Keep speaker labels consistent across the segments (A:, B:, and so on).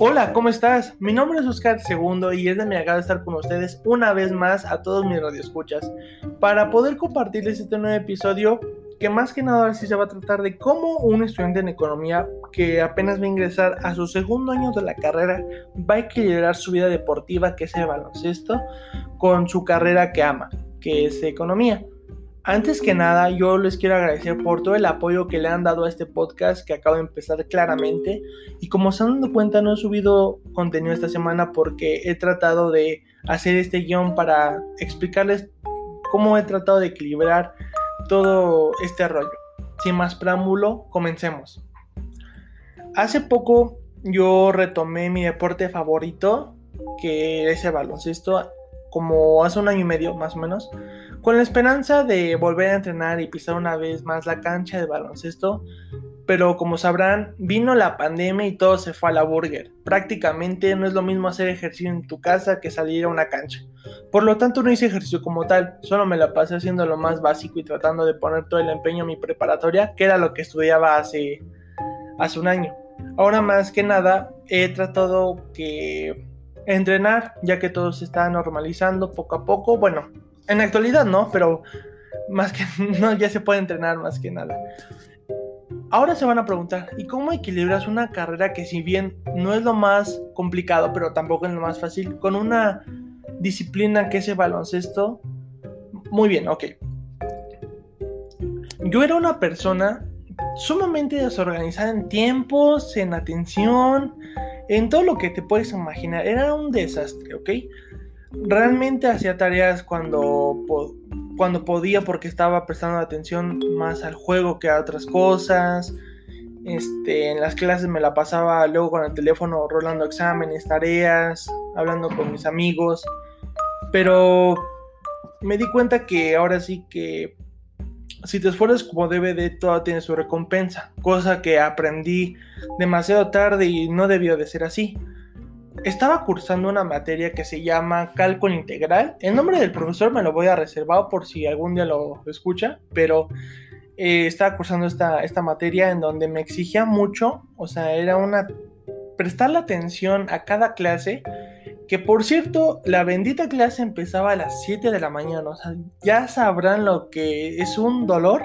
A: Hola, ¿cómo estás? Mi nombre es Oscar Segundo y es de mi agrado estar con ustedes una vez más a todos mis radioescuchas para poder compartirles este nuevo episodio que más que nada sí se va a tratar de cómo un estudiante en economía que apenas va a ingresar a su segundo año de la carrera va a equilibrar su vida deportiva que es el baloncesto con su carrera que ama, que es economía. Antes que nada, yo les quiero agradecer por todo el apoyo que le han dado a este podcast que acabo de empezar claramente. Y como se han dado cuenta, no he subido contenido esta semana porque he tratado de hacer este guion para explicarles cómo he tratado de equilibrar todo este rollo. Sin más preámbulo, comencemos. Hace poco yo retomé mi deporte favorito, que es el baloncesto, como hace un año y medio más o menos con la esperanza de volver a entrenar y pisar una vez más la cancha de baloncesto, pero como sabrán, vino la pandemia y todo se fue a la burger. Prácticamente no es lo mismo hacer ejercicio en tu casa que salir a una cancha. Por lo tanto, no hice ejercicio como tal, solo me la pasé haciendo lo más básico y tratando de poner todo el empeño en mi preparatoria, que era lo que estudiaba hace, hace un año. Ahora más que nada, he tratado que entrenar, ya que todo se está normalizando poco a poco. Bueno, en la actualidad no, pero más que no, ya se puede entrenar más que nada. Ahora se van a preguntar, ¿y cómo equilibras una carrera que si bien no es lo más complicado, pero tampoco es lo más fácil, con una disciplina que es el baloncesto? Muy bien, ok. Yo era una persona sumamente desorganizada en tiempos, en atención, en todo lo que te puedes imaginar. Era un desastre, ¿ok? realmente hacía tareas cuando, cuando podía porque estaba prestando atención más al juego que a otras cosas. Este, en las clases me la pasaba luego con el teléfono rolando exámenes, tareas, hablando con mis amigos. Pero me di cuenta que ahora sí que si te esfuerzas como de todo tiene su recompensa, cosa que aprendí demasiado tarde y no debió de ser así estaba cursando una materia que se llama cálculo integral. El nombre del profesor me lo voy a reservar por si algún día lo escucha, pero eh, estaba cursando esta, esta materia en donde me exigía mucho, o sea, era una... prestarle atención a cada clase, que por cierto, la bendita clase empezaba a las 7 de la mañana, o sea, ya sabrán lo que es un dolor,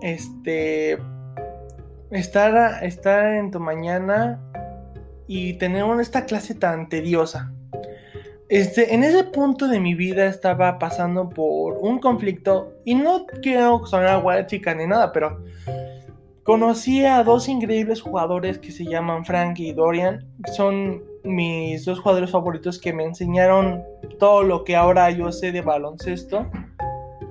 A: este... Estar, estar en tu mañana y tener esta clase tan tediosa. Este, en ese punto de mi vida estaba pasando por un conflicto y no quiero sonar guay chica ni nada, pero conocí a dos increíbles jugadores que se llaman Frank y Dorian. Son mis dos jugadores favoritos que me enseñaron todo lo que ahora yo sé de baloncesto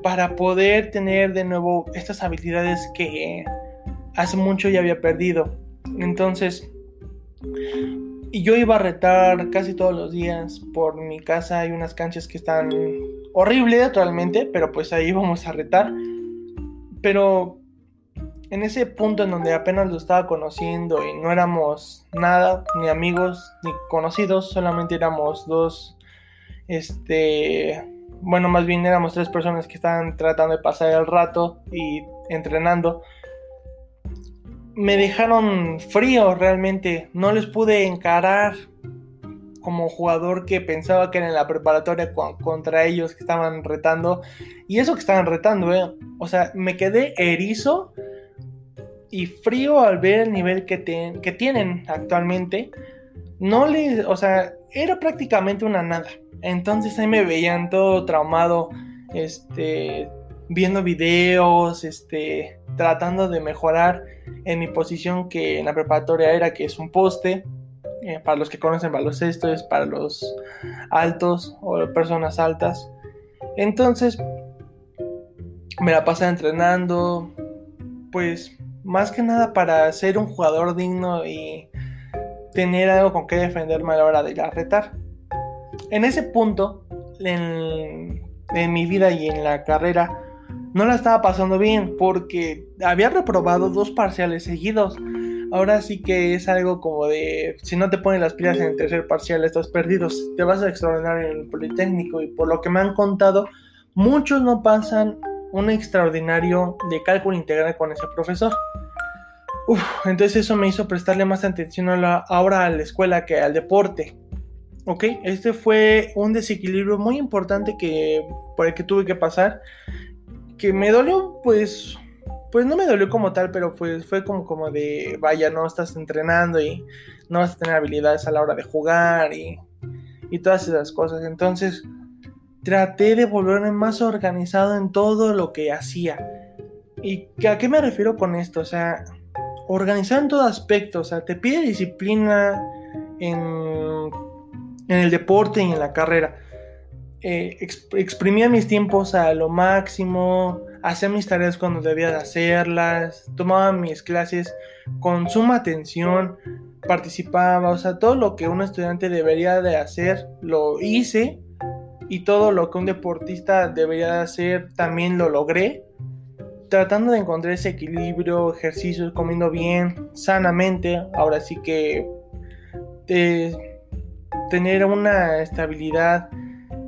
A: para poder tener de nuevo estas habilidades que hace mucho ya había perdido. Entonces, yo iba a retar casi todos los días. Por mi casa hay unas canchas que están horribles actualmente, pero pues ahí vamos a retar. Pero en ese punto en donde apenas lo estaba conociendo y no éramos nada, ni amigos, ni conocidos, solamente éramos dos, este, bueno, más bien éramos tres personas que estaban tratando de pasar el rato y entrenando me dejaron frío realmente. No les pude encarar como jugador que pensaba que era en la preparatoria contra ellos que estaban retando. Y eso que estaban retando, ¿eh? O sea, me quedé erizo y frío al ver el nivel que, que tienen actualmente. No les, o sea, era prácticamente una nada. Entonces ahí me veían todo traumado, este, viendo videos, este, tratando de mejorar en mi posición que en la preparatoria era que es un poste. Eh, para los que conocen baloncesto es para los altos o personas altas. Entonces me la pasé entrenando, pues más que nada para ser un jugador digno y tener algo con que defenderme a la hora de ir a retar. En ese punto, en, mi vida y en la carrera, no la estaba pasando bien porque había reprobado dos parciales seguidos. Ahora sí que es algo como de, si no te ponen las pilas en el tercer parcial, estás perdido, te vas a extraordinario en el Politécnico y por lo que me han contado, muchos no pasan un extraordinario de cálculo integral con ese profesor. entonces eso me hizo prestarle más atención a la, ahora a la escuela que al deporte. Ok, este fue un desequilibrio muy importante que, por el que tuve que pasar. Que me dolió, pues, pues no me dolió como tal, pero pues fue como, como de, vaya, no estás entrenando y no vas a tener habilidades a la hora de jugar y, y todas esas cosas. Entonces, traté de volverme más organizado en todo lo que hacía. ¿Y a qué me refiero con esto? O sea, organizado en todo aspecto. O sea, te pide disciplina en en el deporte y en la carrera. Eh, exprimía mis tiempos a lo máximo, hacía mis tareas cuando debía de hacerlas, tomaba mis clases con suma atención, participaba, o sea, todo lo que un estudiante debería de hacer lo hice y todo lo que un deportista debería de hacer también lo logré, tratando de encontrar ese equilibrio, ejercicios, comiendo bien, sanamente, ahora sí que... Eh, tener una estabilidad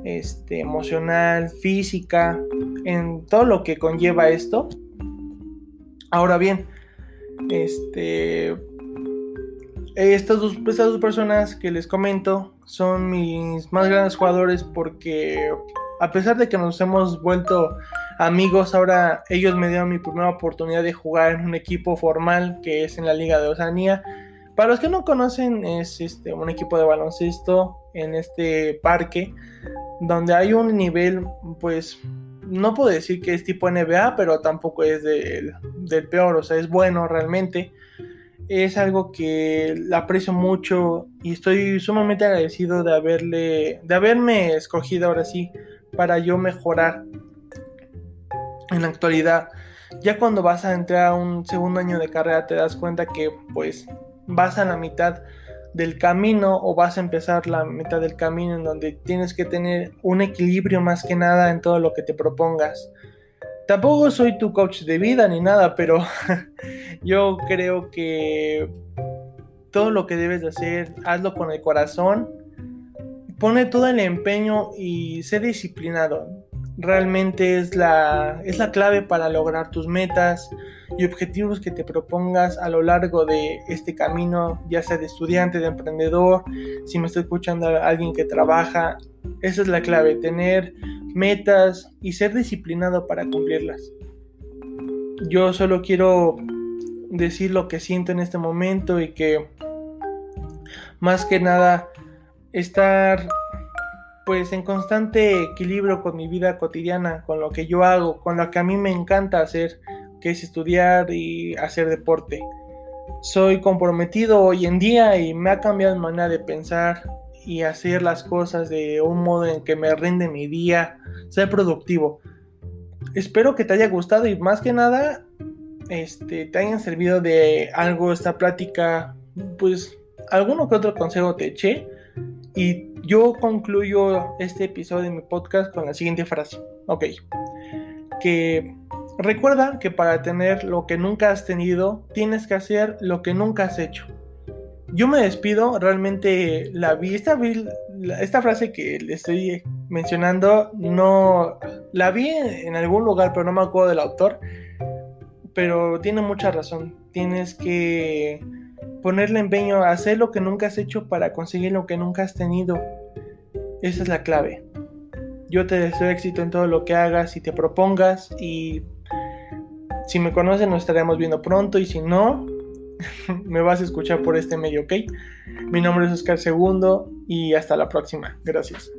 A: este, emocional, física, en todo lo que conlleva esto. Ahora bien, este, estas dos, estas dos personas que les comento son mis más grandes jugadores porque a pesar de que nos hemos vuelto amigos, ahora ellos me dieron mi primera oportunidad de jugar en un equipo formal que es en la Liga de Oceanía para los que no conocen, es este, un equipo de baloncesto en este parque, donde hay un nivel, pues, no puedo decir que es tipo NBA, pero tampoco es del, peor, o sea, es bueno realmente. Es algo que aprecio mucho y estoy sumamente agradecido de haberle, de haberme escogido ahora sí para yo mejorar en la actualidad. Ya cuando vas a entrar a un segundo año de carrera te das cuenta que pues vas a la mitad del camino o vas a empezar la mitad del camino en donde tienes que tener un equilibrio más que nada en todo lo que te propongas. Tampoco soy tu coach de vida ni nada, pero yo creo que todo lo que debes de hacer, hazlo con el corazón, pone todo el empeño y sé disciplinado. Realmente es la, es la clave para lograr tus metas y objetivos que te propongas a lo largo de este camino, ya sea de estudiante, de emprendedor, si me está escuchando alguien que trabaja, esa es la clave, tener metas y ser disciplinado para cumplirlas. Yo solo quiero decir lo que siento en este momento y que más que nada estar pues en constante equilibrio con mi vida cotidiana, con lo que yo hago, con lo que a mí me encanta hacer, que es estudiar y hacer deporte. Soy comprometido hoy en día y me ha cambiado mi manera de pensar y hacer las cosas de un modo en que me rinde mi día, ser productivo. Espero que te haya gustado y más que nada este, te hayan servido de algo esta plática, pues alguno que otro consejo te eché y yo concluyo este episodio de mi podcast con la siguiente frase. Ok. Que recuerda que para tener lo que nunca has tenido, tienes que hacer lo que nunca has hecho. Yo me despido, realmente la vi, esta, esta frase que le estoy mencionando, no la vi en algún lugar, pero no me acuerdo del autor. Pero tiene mucha razón. Tienes que ponerle empeño a hacer lo que nunca has hecho para conseguir lo que nunca has tenido. Esa es la clave. Yo te deseo éxito en todo lo que hagas y te propongas y si me conocen nos estaremos viendo pronto y si no, me vas a escuchar por este medio, ¿ok? Mi nombre es Oscar Segundo y hasta la próxima. Gracias.